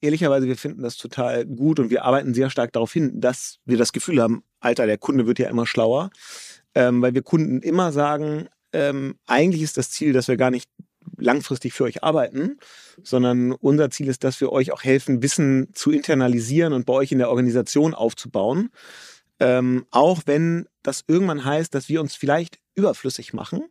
ehrlicherweise, wir finden das total gut und wir arbeiten sehr stark darauf hin, dass wir das Gefühl haben, Alter, der Kunde wird ja immer schlauer, ähm, weil wir Kunden immer sagen, ähm, eigentlich ist das Ziel, dass wir gar nicht langfristig für euch arbeiten, sondern unser Ziel ist, dass wir euch auch helfen, Wissen zu internalisieren und bei euch in der Organisation aufzubauen. Ähm, auch wenn das irgendwann heißt, dass wir uns vielleicht überflüssig machen.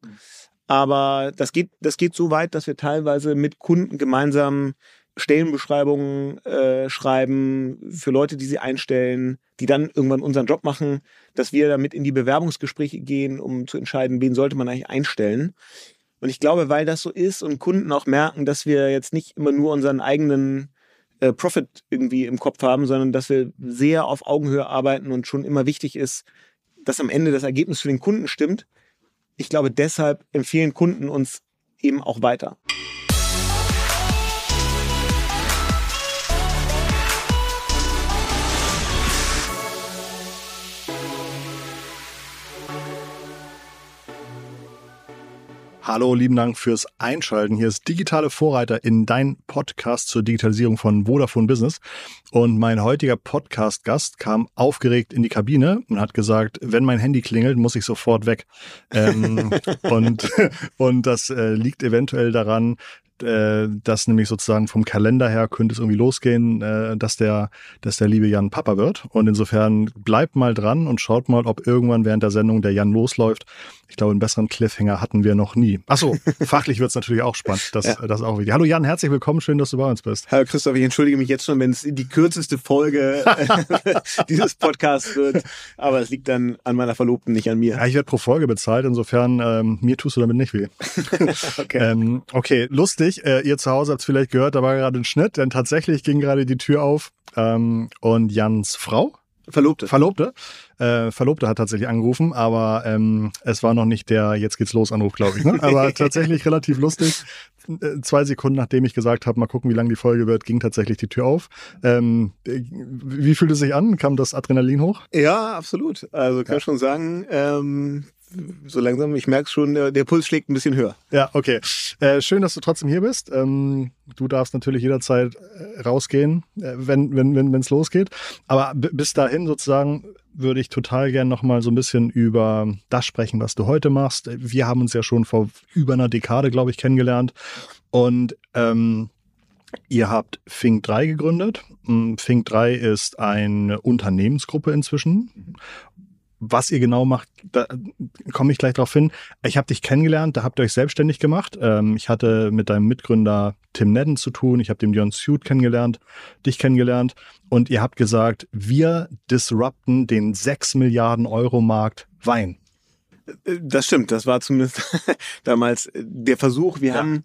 Aber das geht, das geht so weit, dass wir teilweise mit Kunden gemeinsam Stellenbeschreibungen äh, schreiben für Leute, die sie einstellen, die dann irgendwann unseren Job machen, dass wir damit in die Bewerbungsgespräche gehen, um zu entscheiden, wen sollte man eigentlich einstellen. Und ich glaube, weil das so ist und Kunden auch merken, dass wir jetzt nicht immer nur unseren eigenen äh, Profit irgendwie im Kopf haben, sondern dass wir sehr auf Augenhöhe arbeiten und schon immer wichtig ist, dass am Ende das Ergebnis für den Kunden stimmt. Ich glaube, deshalb empfehlen Kunden uns eben auch weiter. Hallo, lieben Dank fürs Einschalten. Hier ist Digitale Vorreiter in dein Podcast zur Digitalisierung von Vodafone Business. Und mein heutiger Podcast-Gast kam aufgeregt in die Kabine und hat gesagt, wenn mein Handy klingelt, muss ich sofort weg. Ähm, und, und das äh, liegt eventuell daran, äh, dass nämlich sozusagen vom Kalender her könnte es irgendwie losgehen, äh, dass der, dass der liebe Jan Papa wird. Und insofern bleibt mal dran und schaut mal, ob irgendwann während der Sendung der Jan losläuft. Ich glaube, einen besseren Cliffhanger hatten wir noch nie. Achso, fachlich wird es natürlich auch spannend. Das, ja. das auch wichtig. Hallo Jan, herzlich willkommen. Schön, dass du bei uns bist. Hallo Christoph, ich entschuldige mich jetzt schon, wenn es die kürzeste Folge dieses Podcasts wird. Aber es liegt dann an meiner Verlobten, nicht an mir. Ja, ich werde pro Folge bezahlt. Insofern, ähm, mir tust du damit nicht weh. okay. Ähm, okay, lustig. Äh, ihr zu Hause habt es vielleicht gehört, da war gerade ein Schnitt, denn tatsächlich ging gerade die Tür auf ähm, und Jans Frau Verlobte. Verlobte. Äh, Verlobte hat tatsächlich angerufen, aber ähm, es war noch nicht der Jetzt geht's los Anruf, glaube ich. Ne? Aber tatsächlich relativ lustig. Äh, zwei Sekunden nachdem ich gesagt habe, mal gucken, wie lang die Folge wird, ging tatsächlich die Tür auf. Ähm, wie fühlt es sich an? Kam das Adrenalin hoch? Ja, absolut. Also kann ja. schon sagen, ähm, so langsam, ich merke schon, der, Puls schlägt ein bisschen höher. Ja, okay. Äh, schön, dass du trotzdem hier bist. Ähm, du darfst natürlich jederzeit äh, rausgehen, äh, wenn wenn wenn losgeht. Aber bis dahin sozusagen würde ich total gern nochmal so ein bisschen über das sprechen, was du heute machst. Wir haben uns ja schon vor über einer Dekade, glaube ich, kennengelernt. Und ähm, Ihr habt Fink 3 gegründet. Fink 3 ist eine Unternehmensgruppe inzwischen. Was ihr genau macht, da komme ich gleich drauf hin. Ich habe dich kennengelernt, da habt ihr euch selbstständig gemacht. Ähm, ich hatte mit deinem Mitgründer Tim Nedden zu tun. Ich habe den Björn Suit kennengelernt, dich kennengelernt. Und ihr habt gesagt, wir disrupten den 6 Milliarden Euro Markt Wein. Das stimmt, das war zumindest damals der Versuch. Wir ja. haben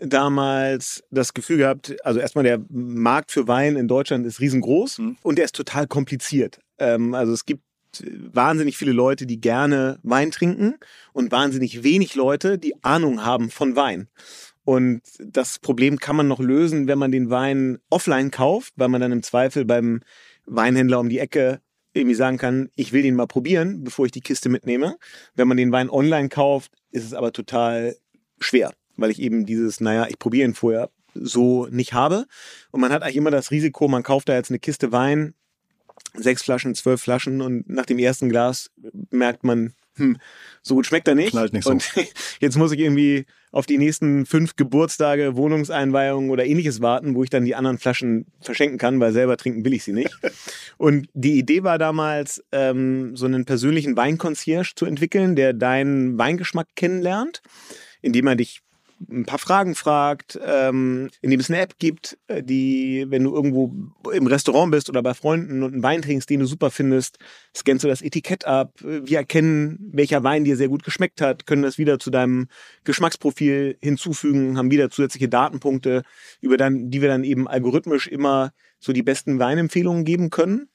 damals das Gefühl gehabt, also erstmal der Markt für Wein in Deutschland ist riesengroß mhm. und der ist total kompliziert. Ähm, also es gibt wahnsinnig viele Leute, die gerne Wein trinken und wahnsinnig wenig Leute, die Ahnung haben von Wein. Und das Problem kann man noch lösen, wenn man den Wein offline kauft, weil man dann im Zweifel beim Weinhändler um die Ecke irgendwie sagen kann, ich will den mal probieren, bevor ich die Kiste mitnehme. Wenn man den Wein online kauft, ist es aber total schwer, weil ich eben dieses, naja, ich probiere ihn vorher so nicht habe. Und man hat eigentlich immer das Risiko, man kauft da jetzt eine Kiste Wein, sechs Flaschen, zwölf Flaschen und nach dem ersten Glas merkt man, hm, so gut schmeckt er nicht. Knallt nicht so. Und jetzt muss ich irgendwie auf die nächsten fünf Geburtstage, Wohnungseinweihungen oder ähnliches warten, wo ich dann die anderen Flaschen verschenken kann, weil selber trinken will ich sie nicht. Und die Idee war damals, ähm, so einen persönlichen Weinconcierge zu entwickeln, der deinen Weingeschmack kennenlernt, indem er dich ein paar Fragen fragt, ähm, indem es eine App gibt, äh, die, wenn du irgendwo im Restaurant bist oder bei Freunden und einen Wein trinkst, den du super findest, scannst du das Etikett ab. Wir erkennen, welcher Wein dir sehr gut geschmeckt hat, können das wieder zu deinem Geschmacksprofil hinzufügen, haben wieder zusätzliche Datenpunkte, über dann, die wir dann eben algorithmisch immer so die besten Weinempfehlungen geben können.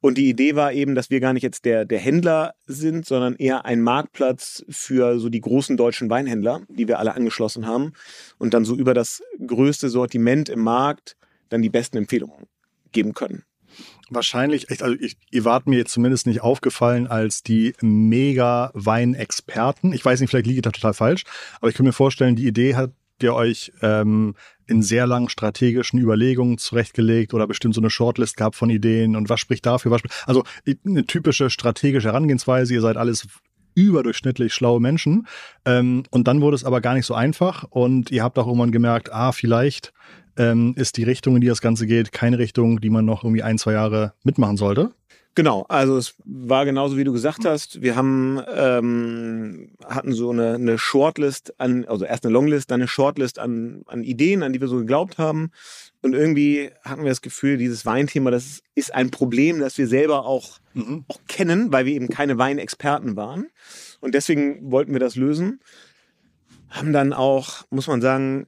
Und die Idee war eben, dass wir gar nicht jetzt der, der Händler sind, sondern eher ein Marktplatz für so die großen deutschen Weinhändler, die wir alle angeschlossen haben. Und dann so über das größte Sortiment im Markt dann die besten Empfehlungen geben können. Wahrscheinlich, also ich, ihr wart mir jetzt zumindest nicht aufgefallen als die mega Weinexperten. Ich weiß nicht, vielleicht liege ich da total falsch, aber ich kann mir vorstellen, die Idee hat habt ihr euch ähm, in sehr langen strategischen Überlegungen zurechtgelegt oder bestimmt so eine Shortlist gehabt von Ideen und was spricht dafür? Was spricht, also eine typische strategische Herangehensweise. Ihr seid alles überdurchschnittlich schlaue Menschen. Ähm, und dann wurde es aber gar nicht so einfach und ihr habt auch irgendwann gemerkt, ah, vielleicht ähm, ist die Richtung, in die das Ganze geht, keine Richtung, die man noch irgendwie ein, zwei Jahre mitmachen sollte. Genau, also es war genauso wie du gesagt hast. Wir haben ähm, hatten so eine, eine Shortlist an, also erst eine Longlist, dann eine Shortlist an, an Ideen, an die wir so geglaubt haben. Und irgendwie hatten wir das Gefühl, dieses Weinthema, das ist ein Problem, das wir selber auch, mhm. auch kennen, weil wir eben keine Weinexperten waren. Und deswegen wollten wir das lösen. Haben dann auch, muss man sagen,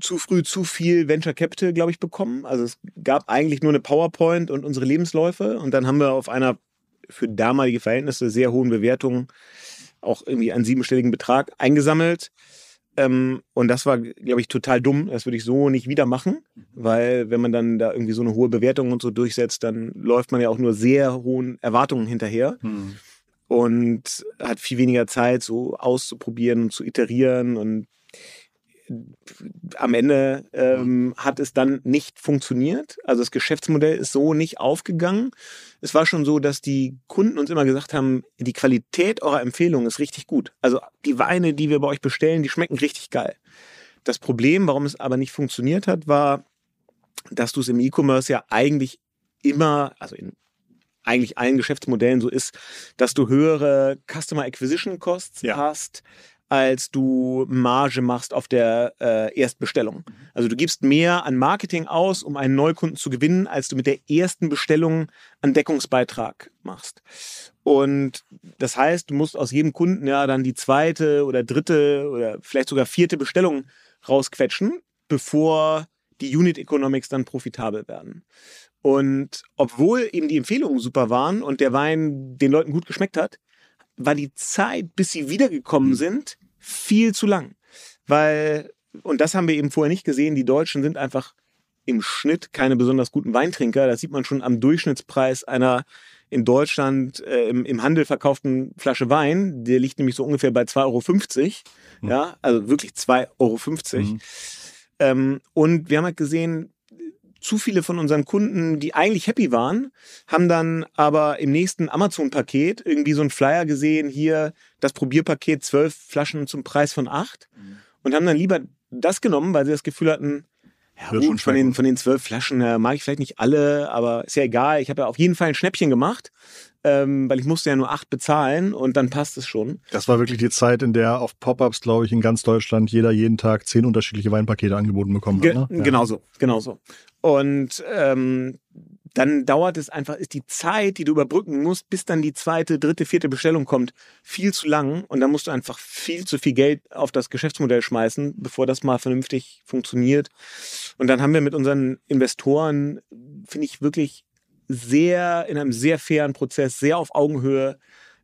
zu früh zu viel Venture Capital, glaube ich, bekommen. Also es gab eigentlich nur eine PowerPoint und unsere Lebensläufe. Und dann haben wir auf einer für damalige Verhältnisse sehr hohen Bewertung auch irgendwie einen siebenstelligen Betrag eingesammelt. Ähm, und das war, glaube ich, total dumm. Das würde ich so nicht wieder machen, weil wenn man dann da irgendwie so eine hohe Bewertung und so durchsetzt, dann läuft man ja auch nur sehr hohen Erwartungen hinterher. Hm. Und hat viel weniger Zeit, so auszuprobieren und zu iterieren und am Ende ähm, hat es dann nicht funktioniert. Also das Geschäftsmodell ist so nicht aufgegangen. Es war schon so, dass die Kunden uns immer gesagt haben, die Qualität eurer Empfehlung ist richtig gut. Also die Weine, die wir bei euch bestellen, die schmecken richtig geil. Das Problem, warum es aber nicht funktioniert hat, war, dass du es im E-Commerce ja eigentlich immer, also in eigentlich allen Geschäftsmodellen so ist, dass du höhere Customer Acquisition Costs ja. hast, als du Marge machst auf der äh, Erstbestellung. Also du gibst mehr an Marketing aus, um einen Neukunden zu gewinnen, als du mit der ersten Bestellung an Deckungsbeitrag machst. Und das heißt, du musst aus jedem Kunden ja dann die zweite oder dritte oder vielleicht sogar vierte Bestellung rausquetschen, bevor die Unit Economics dann profitabel werden. Und obwohl eben die Empfehlungen super waren und der Wein den Leuten gut geschmeckt hat, war die Zeit, bis sie wiedergekommen mhm. sind, viel zu lang. Weil, und das haben wir eben vorher nicht gesehen, die Deutschen sind einfach im Schnitt keine besonders guten Weintrinker. Das sieht man schon am Durchschnittspreis einer in Deutschland äh, im, im, Handel verkauften Flasche Wein. Der liegt nämlich so ungefähr bei 2,50 Euro. Mhm. Ja, also wirklich 2,50 Euro. Mhm. Ähm, und wir haben halt gesehen, zu viele von unseren Kunden, die eigentlich happy waren, haben dann aber im nächsten Amazon-Paket irgendwie so einen Flyer gesehen, hier das Probierpaket, zwölf Flaschen zum Preis von acht mhm. und haben dann lieber das genommen, weil sie das Gefühl hatten, ja, gut, von den, von den zwölf Flaschen äh, mag ich vielleicht nicht alle, aber ist ja egal. Ich habe ja auf jeden Fall ein Schnäppchen gemacht ähm, weil ich musste ja nur acht bezahlen und dann passt es schon. Das war wirklich die Zeit, in der auf Pop-ups, glaube ich, in ganz Deutschland jeder jeden Tag zehn unterschiedliche Weinpakete angeboten bekommen hat. Ne? Ge ja. Genauso, genauso. Und ähm, dann dauert es einfach, ist die Zeit, die du überbrücken musst, bis dann die zweite, dritte, vierte Bestellung kommt, viel zu lang. Und dann musst du einfach viel zu viel Geld auf das Geschäftsmodell schmeißen, bevor das mal vernünftig funktioniert. Und dann haben wir mit unseren Investoren, finde ich, wirklich sehr, in einem sehr fairen Prozess, sehr auf Augenhöhe,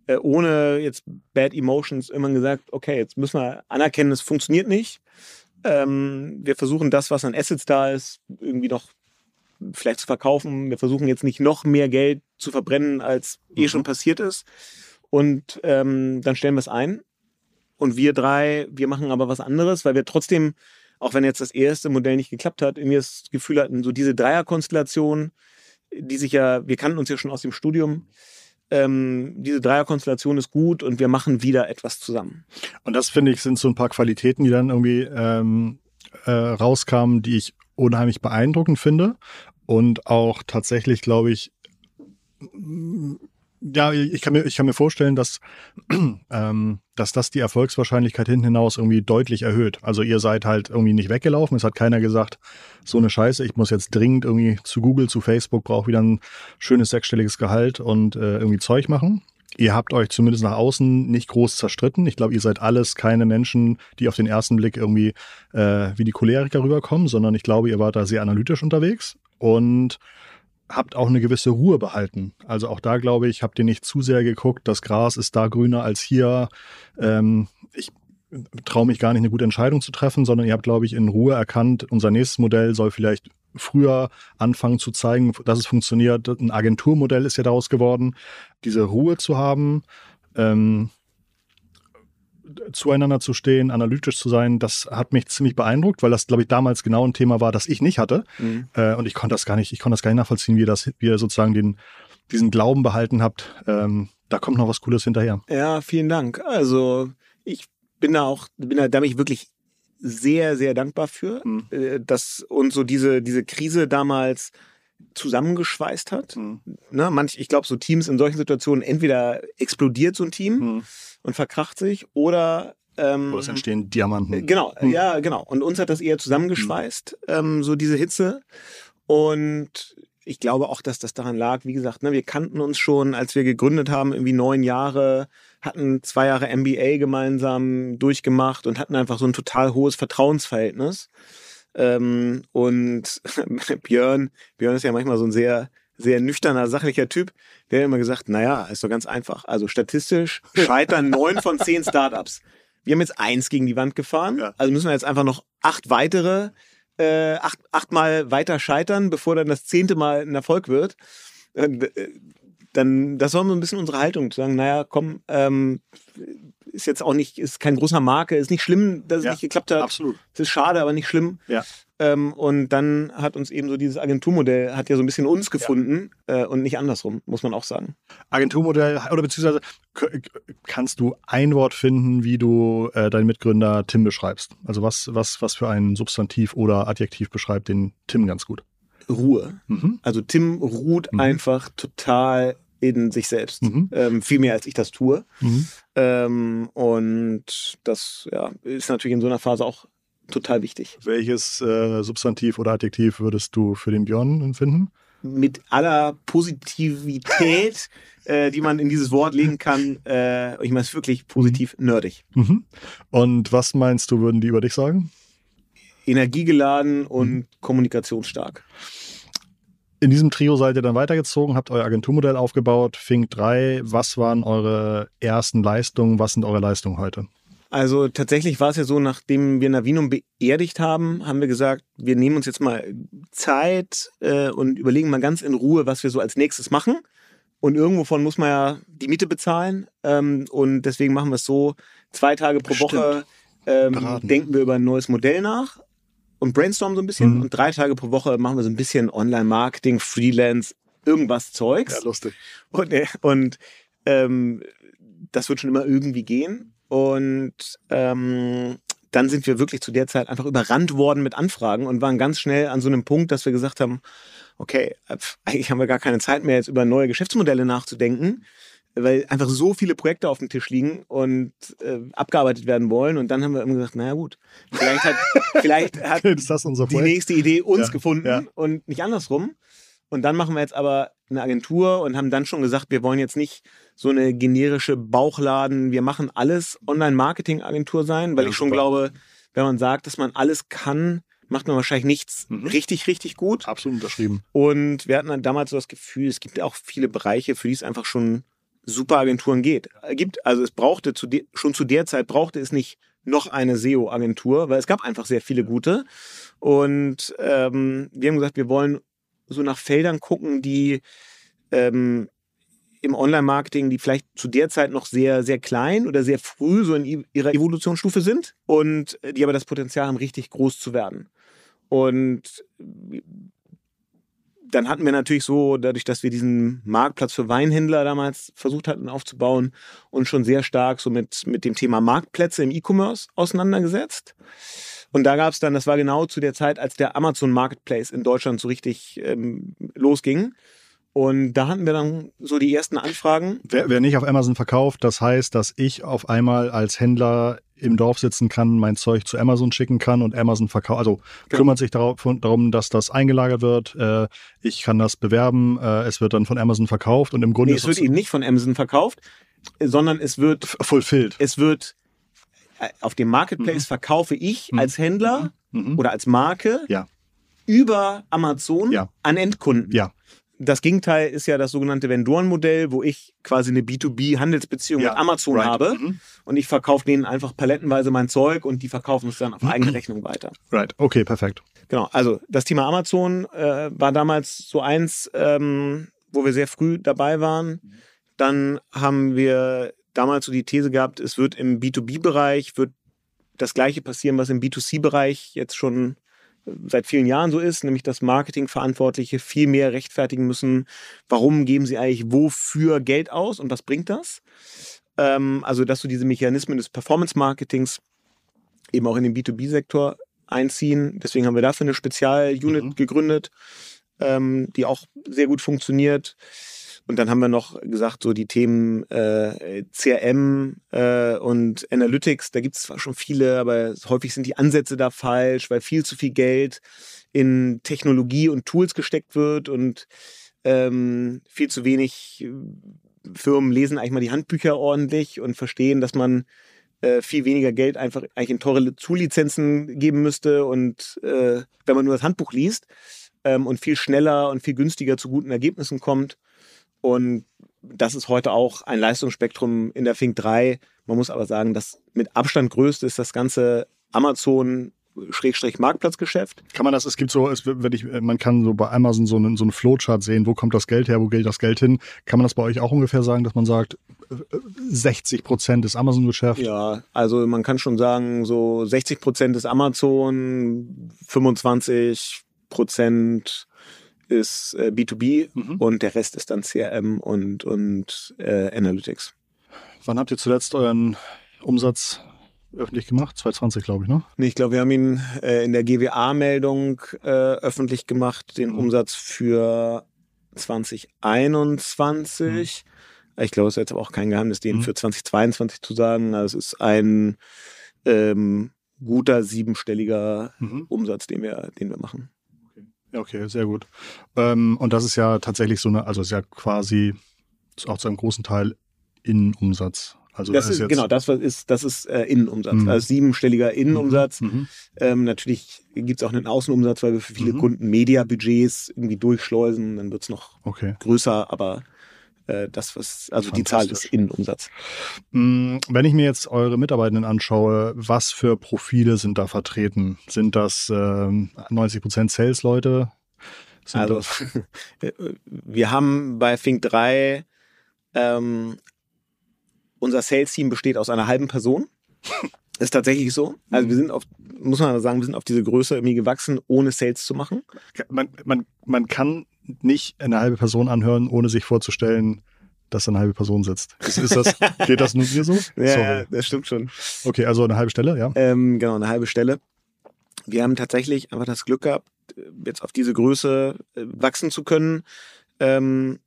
äh, ohne jetzt Bad Emotions immer gesagt, okay, jetzt müssen wir anerkennen, es funktioniert nicht. Ähm, wir versuchen das, was an Assets da ist, irgendwie noch vielleicht zu verkaufen. Wir versuchen jetzt nicht noch mehr Geld zu verbrennen, als eh mhm. schon passiert ist. Und ähm, dann stellen wir es ein. Und wir drei, wir machen aber was anderes, weil wir trotzdem, auch wenn jetzt das erste Modell nicht geklappt hat, irgendwie das Gefühl hatten, so diese Dreierkonstellation, die sich ja, wir kannten uns ja schon aus dem Studium. Ähm, diese Dreierkonstellation ist gut und wir machen wieder etwas zusammen. Und das finde ich sind so ein paar Qualitäten, die dann irgendwie ähm, äh, rauskamen, die ich unheimlich beeindruckend finde und auch tatsächlich, glaube ich, ja, ich kann mir, ich kann mir vorstellen, dass, ähm, dass das die Erfolgswahrscheinlichkeit hinten hinaus irgendwie deutlich erhöht. Also ihr seid halt irgendwie nicht weggelaufen. Es hat keiner gesagt, so eine Scheiße, ich muss jetzt dringend irgendwie zu Google, zu Facebook, brauche wieder ein schönes sechsstelliges Gehalt und äh, irgendwie Zeug machen. Ihr habt euch zumindest nach außen nicht groß zerstritten. Ich glaube, ihr seid alles keine Menschen, die auf den ersten Blick irgendwie äh, wie die Choleriker rüberkommen, sondern ich glaube, ihr wart da sehr analytisch unterwegs. Und habt auch eine gewisse Ruhe behalten. Also auch da glaube ich, habt ihr nicht zu sehr geguckt, das Gras ist da grüner als hier. Ähm, ich traue mich gar nicht, eine gute Entscheidung zu treffen, sondern ihr habt, glaube ich, in Ruhe erkannt, unser nächstes Modell soll vielleicht früher anfangen zu zeigen, dass es funktioniert. Ein Agenturmodell ist ja daraus geworden. Diese Ruhe zu haben, ähm, zueinander zu stehen, analytisch zu sein, das hat mich ziemlich beeindruckt, weil das, glaube ich, damals genau ein Thema war, das ich nicht hatte. Mhm. Äh, und ich konnte das gar nicht, ich konnte das gar nicht nachvollziehen, wie ihr das, wie ihr sozusagen den, diesen Glauben behalten habt. Ähm, da kommt noch was Cooles hinterher. Ja, vielen Dank. Also ich bin da auch, bin da, da bin ich wirklich sehr, sehr dankbar für, mhm. Äh, dass uns so diese, diese Krise damals zusammengeschweißt hat. Mhm. Ne, manch, ich glaube, so Teams in solchen Situationen, entweder explodiert so ein Team mhm. und verkracht sich oder ähm, oder es entstehen Diamanten. Genau, mhm. ja, genau. Und uns hat das eher zusammengeschweißt, ähm, so diese Hitze. Und ich glaube auch, dass das daran lag, wie gesagt, ne, wir kannten uns schon, als wir gegründet haben, irgendwie neun Jahre, hatten zwei Jahre MBA gemeinsam durchgemacht und hatten einfach so ein total hohes Vertrauensverhältnis. Ähm, und Björn, Björn ist ja manchmal so ein sehr, sehr nüchterner, sachlicher Typ. Der hat immer gesagt, naja, ist doch ganz einfach. Also statistisch scheitern neun von zehn Startups. Wir haben jetzt eins gegen die Wand gefahren. Ja. Also müssen wir jetzt einfach noch acht weitere, äh, acht, achtmal weiter scheitern, bevor dann das zehnte Mal ein Erfolg wird. Äh, dann, das war so ein bisschen unsere Haltung, zu sagen, naja, komm, ähm, ist jetzt auch nicht, ist kein großer Marke, ist nicht schlimm, dass es ja, nicht geklappt hat. Absolut. Es ist schade, aber nicht schlimm. Ja. Ähm, und dann hat uns eben so dieses Agenturmodell, hat ja so ein bisschen uns gefunden ja. äh, und nicht andersrum, muss man auch sagen. Agenturmodell, oder beziehungsweise kannst du ein Wort finden, wie du äh, deinen Mitgründer Tim beschreibst? Also was, was, was für ein Substantiv oder Adjektiv beschreibt den Tim ganz gut? Ruhe. Mhm. Also Tim ruht mhm. einfach total in sich selbst. Mhm. Ähm, viel mehr als ich das tue. Mhm. Ähm, und das ja, ist natürlich in so einer Phase auch total wichtig. Welches äh, Substantiv oder Adjektiv würdest du für den Björn empfinden? Mit aller Positivität, äh, die man in dieses Wort legen kann. Äh, ich meine es wirklich positiv nerdig. Mhm. Und was meinst du, würden die über dich sagen? Energiegeladen und mhm. kommunikationsstark. In diesem Trio seid ihr dann weitergezogen, habt euer Agenturmodell aufgebaut, Fink 3. Was waren eure ersten Leistungen? Was sind eure Leistungen heute? Also tatsächlich war es ja so, nachdem wir Navinum beerdigt haben, haben wir gesagt, wir nehmen uns jetzt mal Zeit äh, und überlegen mal ganz in Ruhe, was wir so als nächstes machen. Und irgendwovon muss man ja die Miete bezahlen. Ähm, und deswegen machen wir es so, zwei Tage pro Woche ähm, denken wir über ein neues Modell nach und brainstormen so ein bisschen. Mhm. Und drei Tage pro Woche machen wir so ein bisschen Online-Marketing, Freelance, irgendwas Zeugs. Ja, lustig. Und, äh, und ähm, das wird schon immer irgendwie gehen. Und ähm, dann sind wir wirklich zu der Zeit einfach überrannt worden mit Anfragen und waren ganz schnell an so einem Punkt, dass wir gesagt haben, okay, eigentlich haben wir gar keine Zeit mehr, jetzt über neue Geschäftsmodelle nachzudenken weil einfach so viele Projekte auf dem Tisch liegen und äh, abgearbeitet werden wollen. Und dann haben wir immer gesagt, naja gut, vielleicht hat, vielleicht hat die nächste Idee uns ja, gefunden ja. und nicht andersrum. Und dann machen wir jetzt aber eine Agentur und haben dann schon gesagt, wir wollen jetzt nicht so eine generische Bauchladen, wir machen alles Online-Marketing-Agentur sein, weil ja, ich schon super. glaube, wenn man sagt, dass man alles kann, macht man wahrscheinlich nichts mhm. richtig, richtig gut. Absolut unterschrieben. Und wir hatten dann damals so das Gefühl, es gibt auch viele Bereiche, für die es einfach schon Superagenturen geht, gibt. Also es brauchte zu schon zu der Zeit brauchte es nicht noch eine SEO-Agentur, weil es gab einfach sehr viele gute. Und ähm, wir haben gesagt, wir wollen so nach Feldern gucken, die ähm, im Online-Marketing, die vielleicht zu der Zeit noch sehr, sehr klein oder sehr früh so in ihrer Evolutionsstufe sind und äh, die aber das Potenzial haben, richtig groß zu werden. Und dann hatten wir natürlich so, dadurch, dass wir diesen Marktplatz für Weinhändler damals versucht hatten aufzubauen und schon sehr stark so mit, mit dem Thema Marktplätze im E-Commerce auseinandergesetzt. Und da gab es dann, das war genau zu der Zeit, als der Amazon Marketplace in Deutschland so richtig ähm, losging. Und da hatten wir dann so die ersten Anfragen. Wer, wer, nicht auf Amazon verkauft, das heißt, dass ich auf einmal als Händler im Dorf sitzen kann, mein Zeug zu Amazon schicken kann und Amazon verkauft. Also genau. kümmert sich darauf, darum, dass das eingelagert wird. Äh, ich kann das bewerben. Äh, es wird dann von Amazon verkauft und im Grunde. Nee, es wird eben nicht von Amazon verkauft, sondern es wird. Fulfilled. Es wird äh, auf dem Marketplace mhm. verkaufe ich mhm. als Händler mhm. mhm. oder als Marke ja. über Amazon ja. an Endkunden. Ja. Das Gegenteil ist ja das sogenannte Vendorenmodell, wo ich quasi eine B2B-Handelsbeziehung ja, mit Amazon right. habe mhm. und ich verkaufe denen einfach palettenweise mein Zeug und die verkaufen es dann auf eigene Rechnung weiter. Right, okay, perfekt. Genau, also das Thema Amazon äh, war damals so eins, ähm, wo wir sehr früh dabei waren. Dann haben wir damals so die These gehabt, es wird im B2B-Bereich, wird das Gleiche passieren, was im B2C-Bereich jetzt schon seit vielen Jahren so ist, nämlich dass Marketingverantwortliche viel mehr rechtfertigen müssen, warum geben sie eigentlich wofür Geld aus und was bringt das? Ähm, also, dass so diese Mechanismen des Performance-Marketings eben auch in den B2B-Sektor einziehen. Deswegen haben wir dafür eine Spezial-Unit mhm. gegründet, ähm, die auch sehr gut funktioniert. Und dann haben wir noch gesagt, so die Themen äh, CRM äh, und Analytics, da gibt es zwar schon viele, aber häufig sind die Ansätze da falsch, weil viel zu viel Geld in Technologie und Tools gesteckt wird und ähm, viel zu wenig äh, Firmen lesen eigentlich mal die Handbücher ordentlich und verstehen, dass man äh, viel weniger Geld einfach eigentlich in teure Zulizenzen geben müsste und äh, wenn man nur das Handbuch liest ähm, und viel schneller und viel günstiger zu guten Ergebnissen kommt. Und das ist heute auch ein Leistungsspektrum in der Fink 3. Man muss aber sagen, das mit Abstand größte ist das ganze Amazon Schrägstrich Marktplatzgeschäft. Kann man das, es gibt so, es, wenn ich, man kann so bei Amazon so einen, so einen Flowchart sehen, wo kommt das Geld her, wo geht das Geld hin. Kann man das bei euch auch ungefähr sagen, dass man sagt, 60 Prozent ist Amazon-Geschäft? Ja, also man kann schon sagen, so 60 Prozent ist Amazon, 25 Prozent ist äh, B2B mhm. und der Rest ist dann CRM und, und äh, Analytics. Wann habt ihr zuletzt euren Umsatz öffentlich gemacht? 2020, glaube ich, ne? Nee, ich glaube, wir haben ihn äh, in der GWA-Meldung äh, öffentlich gemacht, den mhm. Umsatz für 2021. Mhm. Ich glaube, es ist jetzt aber auch kein Geheimnis, den mhm. für 2022 zu sagen. Also es ist ein ähm, guter siebenstelliger mhm. Umsatz, den wir, den wir machen. Okay, sehr gut. Ähm, und das ist ja tatsächlich so eine, also ist ja quasi ist auch zu einem großen Teil Innenumsatz. Also das, ist, genau, das ist, das ist äh, Innenumsatz, mhm. also siebenstelliger Innenumsatz. Mhm. mhm. Ähm, natürlich gibt es auch einen Außenumsatz, weil wir für viele mhm. Kunden Media-Budgets irgendwie durchschleusen, dann wird es noch okay. größer, aber das, was, also die Zahl ist Innenumsatz. Mm, wenn ich mir jetzt eure Mitarbeitenden anschaue, was für Profile sind da vertreten? Sind das äh, 90 Prozent Sales-Leute? Also, wir haben bei Fink 3 ähm, unser Sales-Team besteht aus einer halben Person. Ist tatsächlich so. Also wir sind auf, muss man sagen, wir sind auf diese Größe irgendwie gewachsen, ohne Sales zu machen. Man, man, man kann nicht eine halbe Person anhören, ohne sich vorzustellen, dass da eine halbe Person sitzt. Ist, ist das, geht das nur mir so? ja, das stimmt schon. Okay, also eine halbe Stelle, ja? Ähm, genau, eine halbe Stelle. Wir haben tatsächlich einfach das Glück gehabt, jetzt auf diese Größe äh, wachsen zu können. Ähm,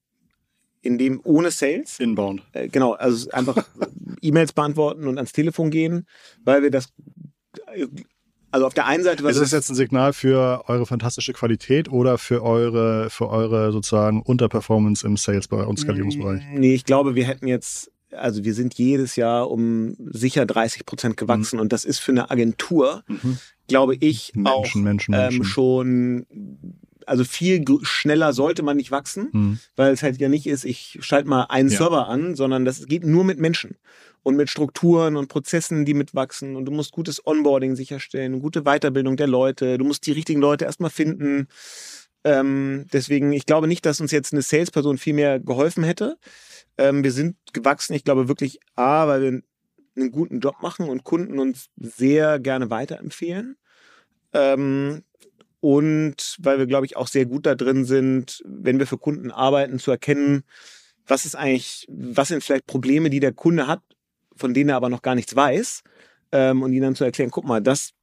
in dem ohne Sales. Inbound. Äh, genau, also einfach E-Mails beantworten und ans Telefon gehen, weil wir das also auf der einen Seite was ist das jetzt ein Signal für eure fantastische Qualität oder für eure für eure sozusagen Unterperformance im Sales und Skalierungsbereich? Mm, nee, ich glaube, wir hätten jetzt also wir sind jedes Jahr um sicher 30 Prozent gewachsen mhm. und das ist für eine Agentur, mhm. glaube ich, Menschen, auch Menschen, Menschen. Ähm, schon also viel schneller sollte man nicht wachsen, mhm. weil es halt ja nicht ist, ich schalte mal einen ja. Server an, sondern das geht nur mit Menschen und mit Strukturen und Prozessen, die mitwachsen. Und du musst gutes Onboarding sicherstellen, gute Weiterbildung der Leute. Du musst die richtigen Leute erstmal finden. Ähm, deswegen, ich glaube nicht, dass uns jetzt eine Salesperson viel mehr geholfen hätte. Ähm, wir sind gewachsen, ich glaube wirklich A, weil wir einen guten Job machen und Kunden uns sehr gerne weiterempfehlen. Ähm, und weil wir, glaube ich, auch sehr gut da drin sind, wenn wir für Kunden arbeiten, zu erkennen, was ist eigentlich, was sind vielleicht Probleme, die der Kunde hat, von denen er aber noch gar nichts weiß, ähm, und ihnen dann zu erklären, guck mal, das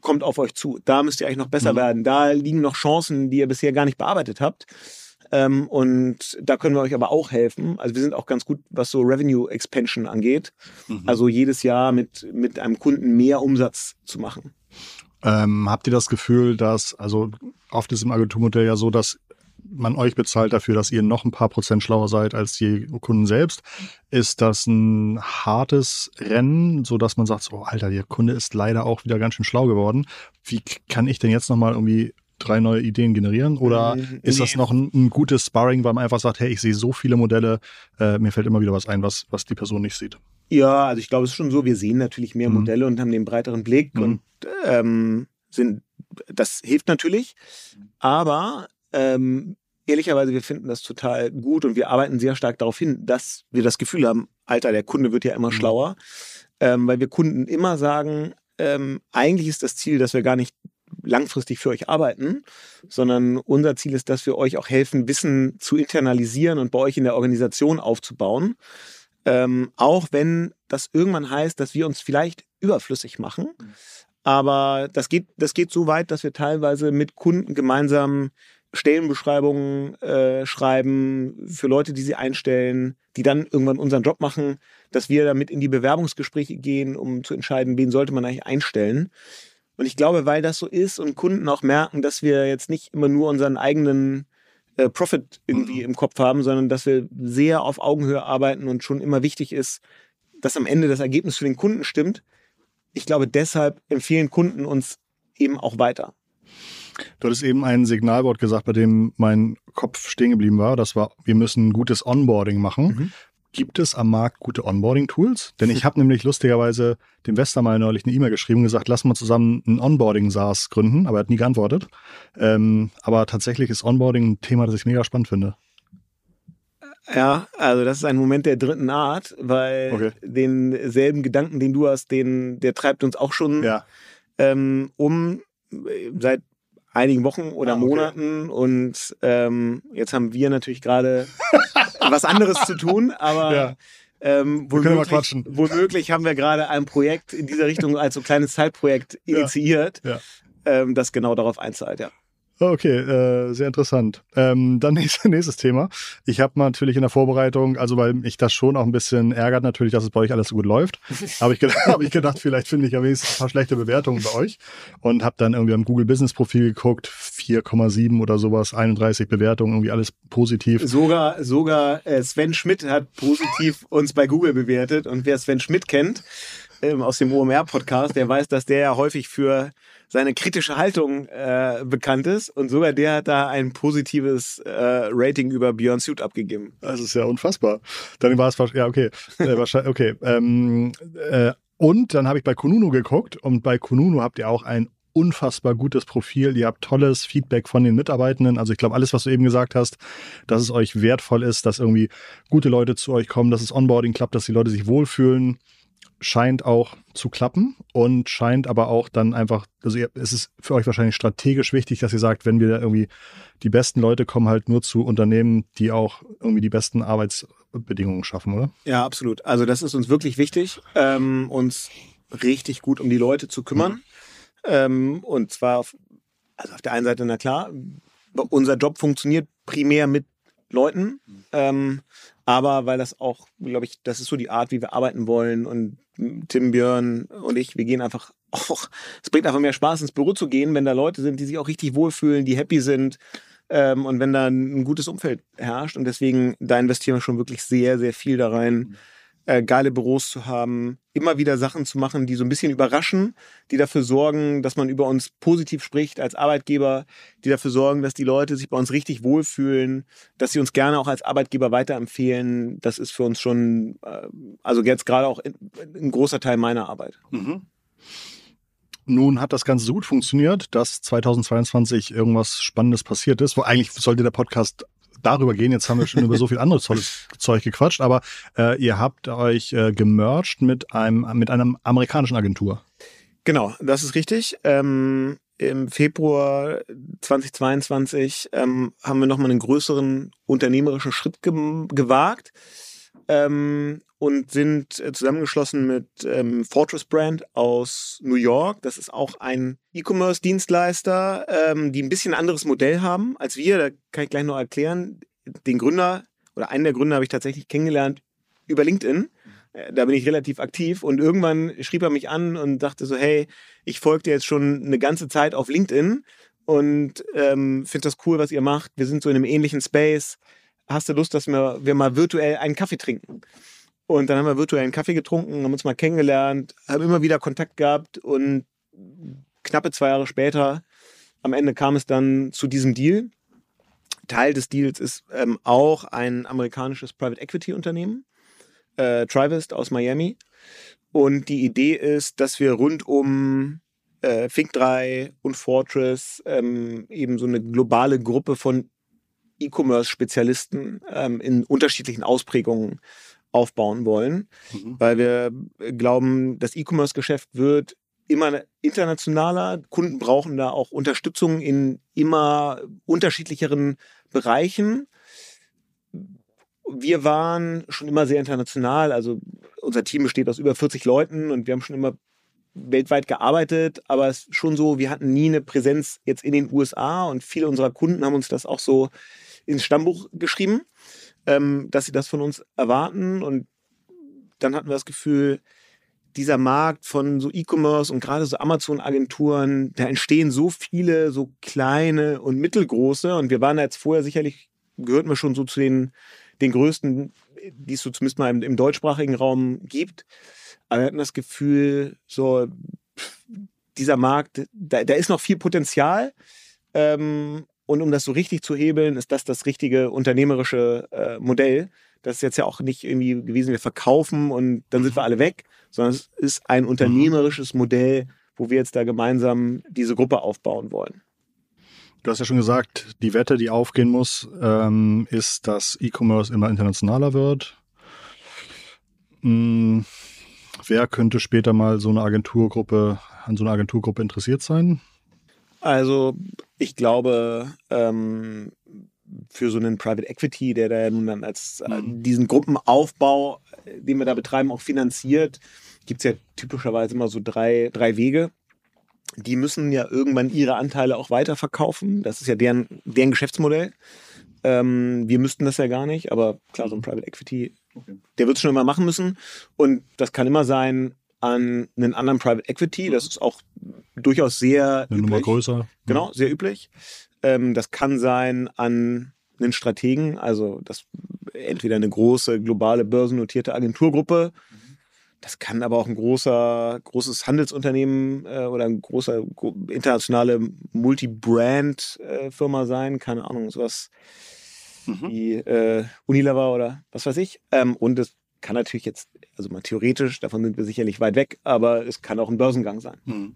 kommt auf euch zu, da müsst ihr eigentlich noch besser mhm. werden, da liegen noch Chancen, die ihr bisher gar nicht bearbeitet habt. Ähm, und da können wir euch aber auch helfen. Also wir sind auch ganz gut, was so Revenue Expansion angeht. Mhm. Also jedes Jahr mit, mit einem Kunden mehr Umsatz zu machen. Ähm, habt ihr das Gefühl, dass, also oft ist im Agenturmodell ja so, dass man euch bezahlt dafür, dass ihr noch ein paar Prozent schlauer seid als die Kunden selbst. Ist das ein hartes Rennen, so dass man sagt, oh Alter, der Kunde ist leider auch wieder ganz schön schlau geworden. Wie kann ich denn jetzt nochmal irgendwie drei neue Ideen generieren? Oder nee. ist das noch ein, ein, gutes Sparring, weil man einfach sagt, hey, ich sehe so viele Modelle, äh, mir fällt immer wieder was ein, was, was die Person nicht sieht? Ja, also ich glaube, es ist schon so, wir sehen natürlich mehr mhm. Modelle und haben den breiteren Blick mhm. und ähm, sind, das hilft natürlich. Aber ähm, ehrlicherweise, wir finden das total gut und wir arbeiten sehr stark darauf hin, dass wir das Gefühl haben, Alter, der Kunde wird ja immer mhm. schlauer, ähm, weil wir Kunden immer sagen, ähm, eigentlich ist das Ziel, dass wir gar nicht langfristig für euch arbeiten, sondern unser Ziel ist, dass wir euch auch helfen, Wissen zu internalisieren und bei euch in der Organisation aufzubauen. Ähm, auch wenn das irgendwann heißt, dass wir uns vielleicht überflüssig machen. Aber das geht, das geht so weit, dass wir teilweise mit Kunden gemeinsam Stellenbeschreibungen äh, schreiben für Leute, die sie einstellen, die dann irgendwann unseren Job machen, dass wir damit in die Bewerbungsgespräche gehen, um zu entscheiden, wen sollte man eigentlich einstellen. Und ich glaube, weil das so ist und Kunden auch merken, dass wir jetzt nicht immer nur unseren eigenen äh, Profit irgendwie mhm. im Kopf haben, sondern dass wir sehr auf Augenhöhe arbeiten und schon immer wichtig ist, dass am Ende das Ergebnis für den Kunden stimmt, ich glaube, deshalb empfehlen Kunden uns eben auch weiter. Du hattest eben ein Signalwort gesagt, bei dem mein Kopf stehen geblieben war. Das war, wir müssen ein gutes Onboarding machen. Mhm. Gibt es am Markt gute Onboarding-Tools? Denn ich habe nämlich lustigerweise dem Wester mal neulich eine E-Mail geschrieben und gesagt, lass mal zusammen ein Onboarding-SaaS gründen, aber er hat nie geantwortet. Ähm, aber tatsächlich ist Onboarding ein Thema, das ich mega spannend finde. Ja, also das ist ein Moment der dritten Art, weil okay. denselben Gedanken, den du hast, den, der treibt uns auch schon ja. ähm, um seit einigen Wochen oder ah, okay. Monaten und ähm, jetzt haben wir natürlich gerade was anderes zu tun, aber ja. ähm, womöglich, womöglich, haben wir gerade ein Projekt in dieser Richtung als so kleines Zeitprojekt initiiert, ja. Ähm, das genau darauf einzahlt, ja. Okay, äh, sehr interessant. Ähm, dann nächstes, nächstes Thema. Ich habe natürlich in der Vorbereitung, also weil mich das schon auch ein bisschen ärgert, natürlich, dass es bei euch alles so gut läuft, habe ich, gedacht, hab ich gedacht, vielleicht finde ich ja wenigstens ein paar schlechte Bewertungen bei euch und habe dann irgendwie am Google Business Profil geguckt, 4,7 oder sowas, 31 Bewertungen, irgendwie alles positiv. Sogar, sogar äh, Sven Schmidt hat positiv uns bei Google bewertet und wer Sven Schmidt kennt, ähm, aus dem OMR-Podcast, der weiß, dass der ja häufig für seine kritische Haltung äh, bekannt ist und sogar der hat da ein positives äh, Rating über Beyond Suit abgegeben. Das ist ja unfassbar. Dann war es ja okay, äh, wahrscheinlich okay. Ähm, äh, und dann habe ich bei Kununu geguckt und bei Kununu habt ihr auch ein unfassbar gutes Profil. Ihr habt tolles Feedback von den Mitarbeitenden. Also ich glaube, alles, was du eben gesagt hast, dass es euch wertvoll ist, dass irgendwie gute Leute zu euch kommen, dass es Onboarding klappt, dass die Leute sich wohlfühlen scheint auch zu klappen und scheint aber auch dann einfach, also es ist für euch wahrscheinlich strategisch wichtig, dass ihr sagt, wenn wir irgendwie die besten Leute kommen halt nur zu Unternehmen, die auch irgendwie die besten Arbeitsbedingungen schaffen, oder? Ja, absolut. Also das ist uns wirklich wichtig, ähm, uns richtig gut um die Leute zu kümmern. Mhm. Ähm, und zwar auf, also auf der einen Seite, na klar, unser Job funktioniert primär mit Leuten. Ähm, aber weil das auch, glaube ich, das ist so die Art, wie wir arbeiten wollen. Und Tim, Björn und ich, wir gehen einfach auch, es bringt einfach mehr Spaß, ins Büro zu gehen, wenn da Leute sind, die sich auch richtig wohlfühlen, die happy sind. Ähm, und wenn da ein gutes Umfeld herrscht. Und deswegen, da investieren wir schon wirklich sehr, sehr viel da rein. Äh, geile Büros zu haben, immer wieder Sachen zu machen, die so ein bisschen überraschen, die dafür sorgen, dass man über uns positiv spricht als Arbeitgeber, die dafür sorgen, dass die Leute sich bei uns richtig wohlfühlen, dass sie uns gerne auch als Arbeitgeber weiterempfehlen. Das ist für uns schon, äh, also jetzt gerade auch ein großer Teil meiner Arbeit. Mhm. Nun hat das Ganze so gut funktioniert, dass 2022 irgendwas Spannendes passiert ist. Wo eigentlich sollte der Podcast darüber gehen. Jetzt haben wir schon über so viel anderes tolles Zeug gequatscht, aber äh, ihr habt euch äh, gemerged mit einem mit einer amerikanischen Agentur. Genau, das ist richtig. Ähm, Im Februar 2022 ähm, haben wir nochmal einen größeren unternehmerischen Schritt ge gewagt. Ähm, und sind äh, zusammengeschlossen mit ähm, Fortress Brand aus New York. Das ist auch ein E-Commerce-Dienstleister, ähm, die ein bisschen anderes Modell haben als wir. Da kann ich gleich noch erklären. Den Gründer oder einen der Gründer habe ich tatsächlich kennengelernt über LinkedIn. Äh, da bin ich relativ aktiv und irgendwann schrieb er mich an und sagte so, hey, ich folge dir jetzt schon eine ganze Zeit auf LinkedIn und ähm, finde das cool, was ihr macht. Wir sind so in einem ähnlichen Space. Hast du Lust, dass wir, wir mal virtuell einen Kaffee trinken? Und dann haben wir virtuell einen Kaffee getrunken, haben uns mal kennengelernt, haben immer wieder Kontakt gehabt und knappe zwei Jahre später, am Ende kam es dann zu diesem Deal. Teil des Deals ist ähm, auch ein amerikanisches Private Equity Unternehmen, äh, Trivest aus Miami. Und die Idee ist, dass wir rund um äh, Fink 3 und Fortress ähm, eben so eine globale Gruppe von E-Commerce-Spezialisten ähm, in unterschiedlichen Ausprägungen aufbauen wollen, mhm. weil wir glauben, das E-Commerce-Geschäft wird immer internationaler. Kunden brauchen da auch Unterstützung in immer unterschiedlicheren Bereichen. Wir waren schon immer sehr international. Also unser Team besteht aus über 40 Leuten und wir haben schon immer weltweit gearbeitet, aber es ist schon so, wir hatten nie eine Präsenz jetzt in den USA und viele unserer Kunden haben uns das auch so ins Stammbuch geschrieben, ähm, dass sie das von uns erwarten und dann hatten wir das Gefühl, dieser Markt von so E-Commerce und gerade so Amazon-Agenturen, da entstehen so viele so kleine und mittelgroße und wir waren jetzt vorher sicherlich, gehörten wir schon so zu den, den größten, die es so zumindest mal im, im deutschsprachigen Raum gibt. Aber wir hatten das Gefühl, so dieser Markt, da, da ist noch viel Potenzial. Ähm, und um das so richtig zu hebeln, ist das das richtige unternehmerische äh, Modell. Das ist jetzt ja auch nicht irgendwie gewesen, wir verkaufen und dann sind wir alle weg, sondern es ist ein unternehmerisches Modell, wo wir jetzt da gemeinsam diese Gruppe aufbauen wollen. Du hast ja schon gesagt, die Wette, die aufgehen muss, ähm, ist, dass E-Commerce immer internationaler wird. Hm, wer könnte später mal so eine Agenturgruppe, an so einer Agenturgruppe interessiert sein? Also ich glaube, ähm, für so einen Private Equity, der da nun dann als äh, mhm. diesen Gruppenaufbau, den wir da betreiben, auch finanziert, gibt es ja typischerweise immer so drei, drei Wege. Die müssen ja irgendwann ihre Anteile auch weiterverkaufen. Das ist ja deren, deren Geschäftsmodell. Ähm, wir müssten das ja gar nicht, aber klar, so ein Private Equity, okay. der wird es schon immer machen müssen. Und das kann immer sein an einen anderen Private Equity. Das ist auch durchaus sehr. Eine üblich. Nummer größer. Genau, sehr üblich. Ähm, das kann sein an einen Strategen, also das entweder eine große globale börsennotierte Agenturgruppe. Das kann aber auch ein großer, großes Handelsunternehmen äh, oder ein großer internationale Multi-Brand-Firma äh, sein, keine Ahnung, sowas mhm. wie äh, Unilever oder was weiß ich. Ähm, und es kann natürlich jetzt, also mal theoretisch, davon sind wir sicherlich weit weg, aber es kann auch ein Börsengang sein. Mhm.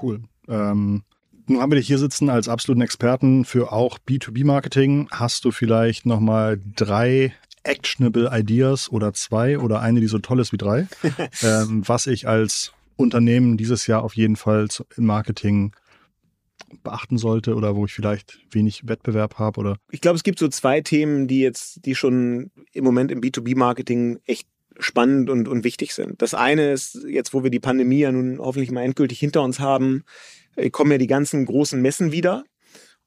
Cool. Ähm, nun haben wir dich hier sitzen als absoluten Experten für auch B2B-Marketing. Hast du vielleicht nochmal drei actionable Ideas oder zwei oder eine, die so toll ist wie drei, ähm, was ich als Unternehmen dieses Jahr auf jeden Fall im Marketing beachten sollte oder wo ich vielleicht wenig Wettbewerb habe oder? Ich glaube, es gibt so zwei Themen, die jetzt, die schon im Moment im B2B-Marketing echt spannend und, und wichtig sind. Das eine ist jetzt, wo wir die Pandemie ja nun hoffentlich mal endgültig hinter uns haben, äh, kommen ja die ganzen großen Messen wieder.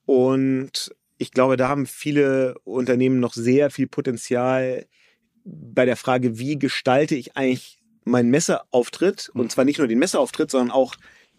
Und ich glaube, da haben viele Unternehmen noch sehr viel Potenzial bei der Frage, wie gestalte ich eigentlich meinen Messeauftritt? Und zwar nicht nur den Messeauftritt, sondern auch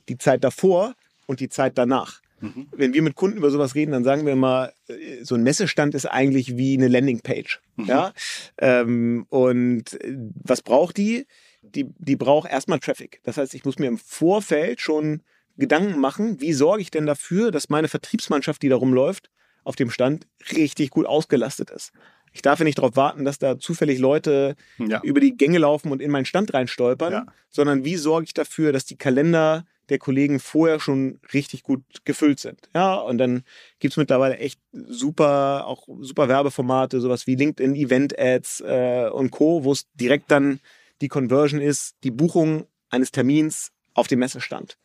die Zeit davor und die Zeit danach. Mhm. Wenn wir mit Kunden über sowas reden, dann sagen wir immer, äh, so ein Messestand ist eigentlich wie eine Landingpage. Mhm. Ja? Ähm, und äh, was braucht die? die? Die braucht erstmal Traffic. Das heißt, ich muss mir im Vorfeld schon Gedanken machen, wie sorge ich denn dafür, dass meine Vertriebsmannschaft, die da rumläuft, auf dem Stand richtig gut ausgelastet ist. Ich darf ja nicht darauf warten, dass da zufällig Leute ja. über die Gänge laufen und in meinen Stand reinstolpern, ja. sondern wie sorge ich dafür, dass die Kalender der Kollegen vorher schon richtig gut gefüllt sind. Ja, und dann gibt es mittlerweile echt super, auch super Werbeformate, sowas wie LinkedIn, Event-Ads äh, und Co., wo es direkt dann die Conversion ist, die Buchung eines Termins auf dem Messestand.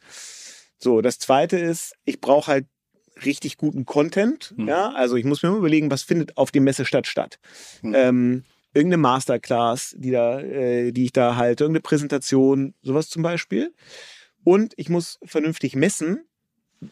So, das zweite ist, ich brauche halt richtig guten Content. Mhm. Ja, also ich muss mir immer überlegen, was findet auf dem Messestadt statt. Mhm. Ähm, irgendeine Masterclass, die da, äh, die ich da halte, irgendeine Präsentation, sowas zum Beispiel. Und ich muss vernünftig messen,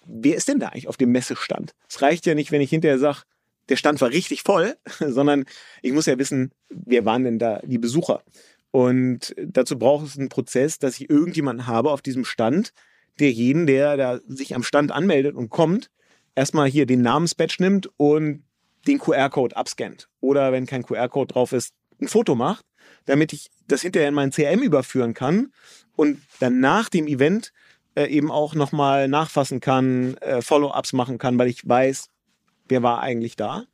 wer ist denn da eigentlich auf dem Messestand? Es reicht ja nicht, wenn ich hinterher sage, der Stand war richtig voll, sondern ich muss ja wissen, wer waren denn da die Besucher? Und dazu braucht es einen Prozess, dass ich irgendjemanden habe auf diesem Stand, der jeden, der da sich am Stand anmeldet und kommt, erstmal hier den Namensbatch nimmt und den QR-Code abscannt. Oder wenn kein QR-Code drauf ist, ein Foto macht, damit ich das hinterher in mein CRM überführen kann und dann nach dem Event äh, eben auch nochmal nachfassen kann, äh, Follow-ups machen kann, weil ich weiß, wer war eigentlich da.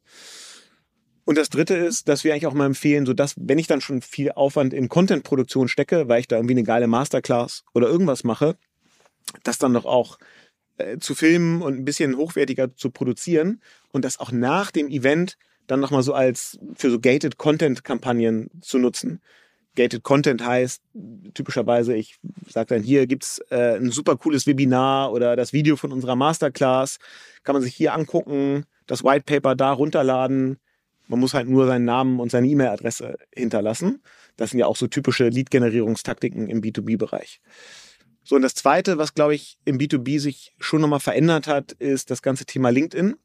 Und das dritte ist, dass wir eigentlich auch mal empfehlen, so dass, wenn ich dann schon viel Aufwand in Content-Produktion stecke, weil ich da irgendwie eine geile Masterclass oder irgendwas mache, dass dann doch auch äh, zu filmen und ein bisschen hochwertiger zu produzieren und das auch nach dem Event dann nochmal so als für so Gated Content Kampagnen zu nutzen. Gated Content heißt typischerweise, ich sage dann, hier gibt's äh, ein super cooles Webinar oder das Video von unserer Masterclass, kann man sich hier angucken, das White Paper da runterladen. Man muss halt nur seinen Namen und seine E-Mail-Adresse hinterlassen. Das sind ja auch so typische Lead-Generierungstaktiken im B2B-Bereich. So, und das Zweite, was, glaube ich, im B2B sich schon nochmal verändert hat, ist das ganze Thema LinkedIn.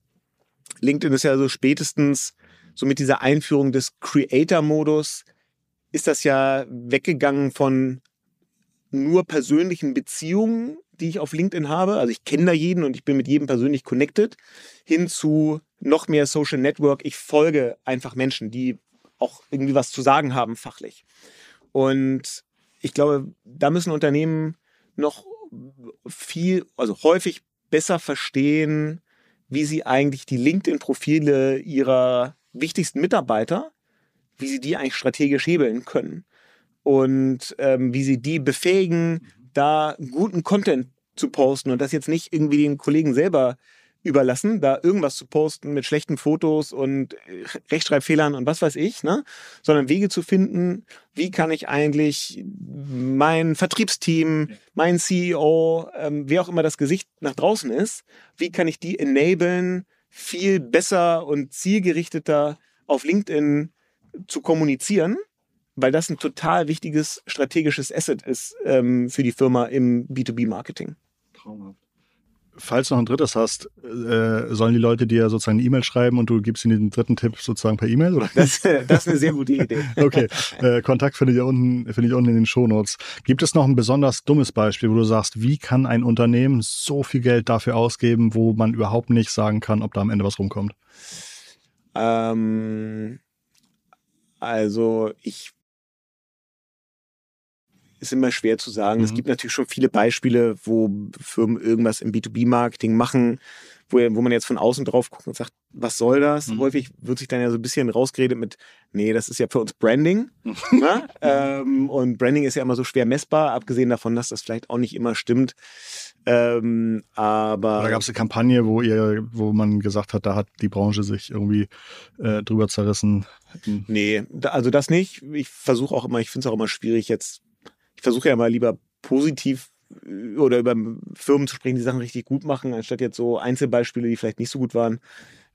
LinkedIn ist ja so spätestens so mit dieser Einführung des Creator-Modus ist das ja weggegangen von nur persönlichen Beziehungen, die ich auf LinkedIn habe. Also ich kenne da jeden und ich bin mit jedem persönlich connected, hin zu noch mehr Social Network. Ich folge einfach Menschen, die auch irgendwie was zu sagen haben fachlich. Und ich glaube, da müssen Unternehmen noch viel, also häufig besser verstehen, wie sie eigentlich die LinkedIn-Profile ihrer wichtigsten Mitarbeiter, wie sie die eigentlich strategisch hebeln können und ähm, wie sie die befähigen, da guten Content zu posten und das jetzt nicht irgendwie den Kollegen selber überlassen, da irgendwas zu posten mit schlechten Fotos und äh, Rechtschreibfehlern und was weiß ich, ne? sondern Wege zu finden, wie kann ich eigentlich mein Vertriebsteam, mein CEO, ähm, wer auch immer das Gesicht nach draußen ist, wie kann ich die enablen, viel besser und zielgerichteter auf LinkedIn zu kommunizieren, weil das ein total wichtiges strategisches Asset ist ähm, für die Firma im B2B-Marketing. Traumhaft falls du noch ein drittes hast, äh, sollen die Leute dir sozusagen eine E-Mail schreiben und du gibst ihnen den dritten Tipp sozusagen per E-Mail? Das, das ist eine sehr gute Idee. okay, äh, Kontakt finde ich unten, finde ich unten in den Shownotes. Gibt es noch ein besonders dummes Beispiel, wo du sagst, wie kann ein Unternehmen so viel Geld dafür ausgeben, wo man überhaupt nicht sagen kann, ob da am Ende was rumkommt? Ähm, also ich ist immer schwer zu sagen. Mhm. Es gibt natürlich schon viele Beispiele, wo Firmen irgendwas im B2B-Marketing machen, wo, wo man jetzt von außen drauf guckt und sagt, was soll das? Mhm. Häufig wird sich dann ja so ein bisschen rausgeredet mit, nee, das ist ja für uns Branding. ne? ähm, und Branding ist ja immer so schwer messbar, abgesehen davon, dass das vielleicht auch nicht immer stimmt. Ähm, aber da gab es eine Kampagne, wo ihr, wo man gesagt hat, da hat die Branche sich irgendwie äh, drüber zerrissen. Nee, also das nicht. Ich versuche auch immer, ich finde es auch immer schwierig, jetzt ich versuche ja mal lieber positiv oder über Firmen zu sprechen, die Sachen richtig gut machen, anstatt jetzt so Einzelbeispiele, die vielleicht nicht so gut waren,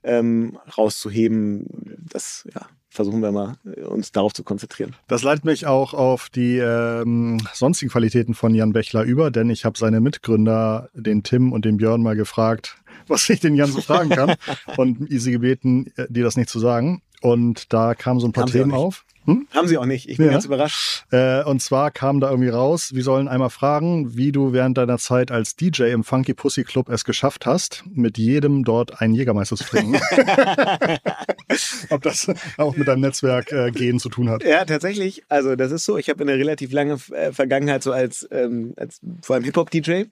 ähm, rauszuheben. Das ja, versuchen wir mal, äh, uns darauf zu konzentrieren. Das leitet mich auch auf die ähm, sonstigen Qualitäten von Jan Bechler über, denn ich habe seine Mitgründer, den Tim und den Björn, mal gefragt, was ich den Jan so fragen kann und sie gebeten, äh, dir das nicht zu sagen. Und da kamen so ein paar Haben Themen auf. Hm? Haben sie auch nicht. Ich bin ja. ganz überrascht. Äh, und zwar kam da irgendwie raus, wir sollen einmal fragen, wie du während deiner Zeit als DJ im Funky Pussy Club es geschafft hast, mit jedem dort einen Jägermeister zu trinken. Ob das auch mit deinem Netzwerk äh, gehen zu tun hat. Ja, tatsächlich. Also das ist so. Ich habe eine relativ lange äh, Vergangenheit so als, ähm, als vor allem Hip-Hop-DJ.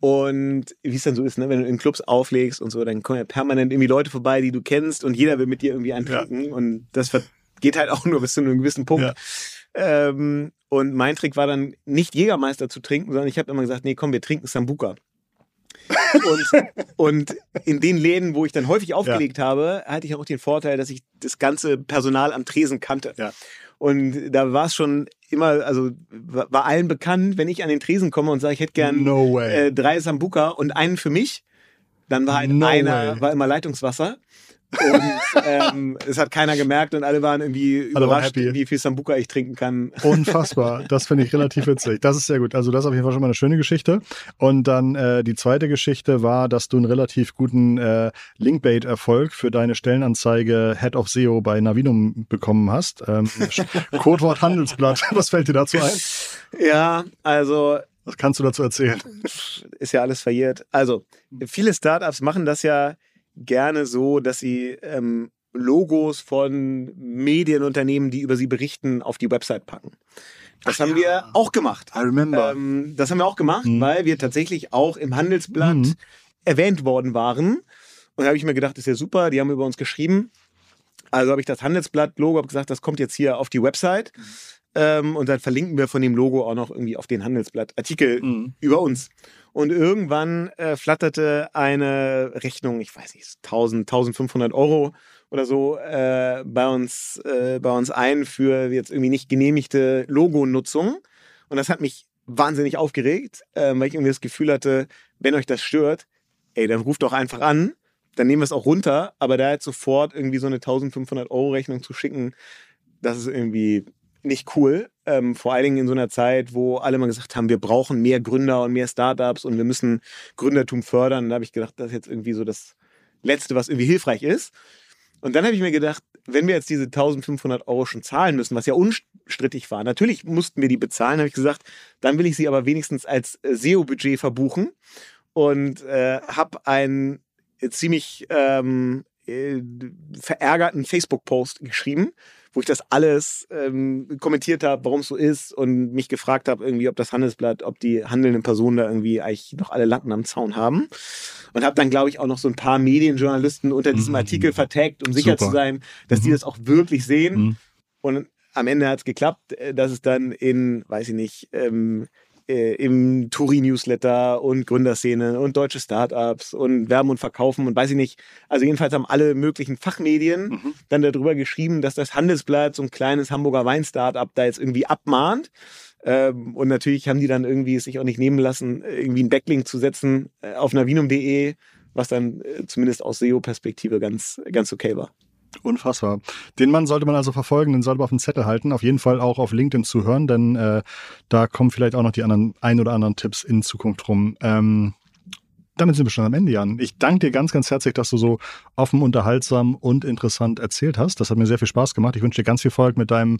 Und wie es dann so ist, ne, wenn du in Clubs auflegst und so, dann kommen ja permanent irgendwie Leute vorbei, die du kennst und jeder will mit dir irgendwie eintrinken. Ja. Und das geht halt auch nur bis zu einem gewissen Punkt. Ja. Ähm, und mein Trick war dann nicht Jägermeister zu trinken, sondern ich habe immer gesagt, nee, komm, wir trinken Sambuka. und, und in den Läden, wo ich dann häufig aufgelegt ja. habe, hatte ich auch den Vorteil, dass ich das ganze Personal am Tresen kannte. Ja. Und da war es schon immer, also war allen bekannt, wenn ich an den Tresen komme und sage, ich hätte gern no äh, drei Sambuka und einen für mich, dann war halt no einer, way. war immer Leitungswasser. Und ähm, es hat keiner gemerkt und alle waren irgendwie alle überrascht, waren wie viel Sambuka ich trinken kann. Unfassbar. Das finde ich relativ witzig. Das ist sehr gut. Also das ist auf jeden Fall schon mal eine schöne Geschichte. Und dann äh, die zweite Geschichte war, dass du einen relativ guten äh, Linkbait-Erfolg für deine Stellenanzeige Head of SEO bei Navinum bekommen hast. Ähm, Codewort Handelsblatt. Was fällt dir dazu ein? Ja, also was kannst du dazu erzählen? Ist ja alles verjährt. Also, viele Startups machen das ja gerne so, dass sie ähm, Logos von Medienunternehmen, die über sie berichten, auf die Website packen. Das Ach haben ja. wir auch gemacht. I remember. Ähm, das haben wir auch gemacht, mhm. weil wir tatsächlich auch im Handelsblatt mhm. erwähnt worden waren. Und da habe ich mir gedacht, das ist ja super, die haben über uns geschrieben. Also habe ich das Handelsblatt-Logo gesagt, das kommt jetzt hier auf die Website. Ähm, und dann verlinken wir von dem Logo auch noch irgendwie auf den Handelsblatt Artikel mhm. über uns. Und irgendwann äh, flatterte eine Rechnung, ich weiß nicht, 1000, 1500 Euro oder so äh, bei uns äh, bei uns ein für jetzt irgendwie nicht genehmigte Logonutzung. Und das hat mich wahnsinnig aufgeregt, äh, weil ich irgendwie das Gefühl hatte, wenn euch das stört, ey, dann ruft doch einfach an, dann nehmen wir es auch runter. Aber da jetzt sofort irgendwie so eine 1500 Euro Rechnung zu schicken, das ist irgendwie nicht cool. Ähm, vor allen Dingen in so einer Zeit, wo alle mal gesagt haben, wir brauchen mehr Gründer und mehr Startups und wir müssen Gründertum fördern. da habe ich gedacht, das ist jetzt irgendwie so das Letzte, was irgendwie hilfreich ist. Und dann habe ich mir gedacht, wenn wir jetzt diese 1500 Euro schon zahlen müssen, was ja unstrittig war, natürlich mussten wir die bezahlen, habe ich gesagt, dann will ich sie aber wenigstens als äh, SEO-Budget verbuchen und äh, habe einen ziemlich ähm, äh, verärgerten Facebook-Post geschrieben, wo ich das alles ähm, kommentiert habe, warum es so ist und mich gefragt habe, irgendwie, ob das Handelsblatt, ob die handelnden Personen da irgendwie eigentlich noch alle Latten am Zaun haben. Und habe dann, glaube ich, auch noch so ein paar Medienjournalisten unter diesem mhm. Artikel vertagt, um sicher Super. zu sein, dass mhm. die das auch wirklich sehen. Mhm. Und am Ende hat es geklappt, äh, dass es dann in, weiß ich nicht, ähm, äh, im Touri-Newsletter und Gründerszene und deutsche Startups und Werben und Verkaufen und weiß ich nicht. Also jedenfalls haben alle möglichen Fachmedien mhm. dann darüber geschrieben, dass das Handelsblatt so ein kleines Hamburger Wein-Startup da jetzt irgendwie abmahnt. Ähm, und natürlich haben die dann irgendwie es sich auch nicht nehmen lassen, irgendwie einen Backlink zu setzen äh, auf navinum.de, was dann äh, zumindest aus SEO-Perspektive ganz, ganz okay war. Unfassbar. Den Mann sollte man also verfolgen, den sollte man auf dem Zettel halten. Auf jeden Fall auch auf LinkedIn zuhören, denn äh, da kommen vielleicht auch noch die anderen ein oder anderen Tipps in Zukunft rum. Ähm, damit sind wir schon am Ende, Jan. Ich danke dir ganz, ganz herzlich, dass du so offen, unterhaltsam und interessant erzählt hast. Das hat mir sehr viel Spaß gemacht. Ich wünsche dir ganz viel Erfolg mit deinem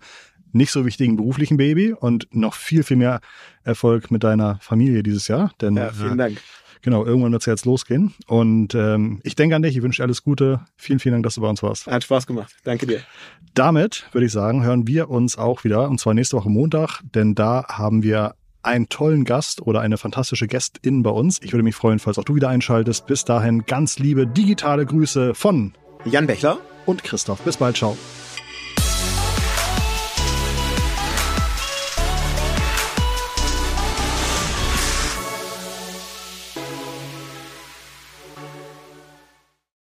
nicht so wichtigen beruflichen Baby und noch viel, viel mehr Erfolg mit deiner Familie dieses Jahr. Denn, ja, vielen Dank. Äh, genau, irgendwann wird es ja jetzt losgehen. Und ähm, ich denke an dich, ich wünsche dir alles Gute. Vielen, vielen Dank, dass du bei uns warst. Hat Spaß gemacht. Danke dir. Damit würde ich sagen, hören wir uns auch wieder, und zwar nächste Woche Montag, denn da haben wir einen tollen Gast oder eine fantastische Gästin bei uns. Ich würde mich freuen, falls auch du wieder einschaltest. Bis dahin ganz liebe digitale Grüße von Jan Bechler und Christoph. Bis bald, ciao.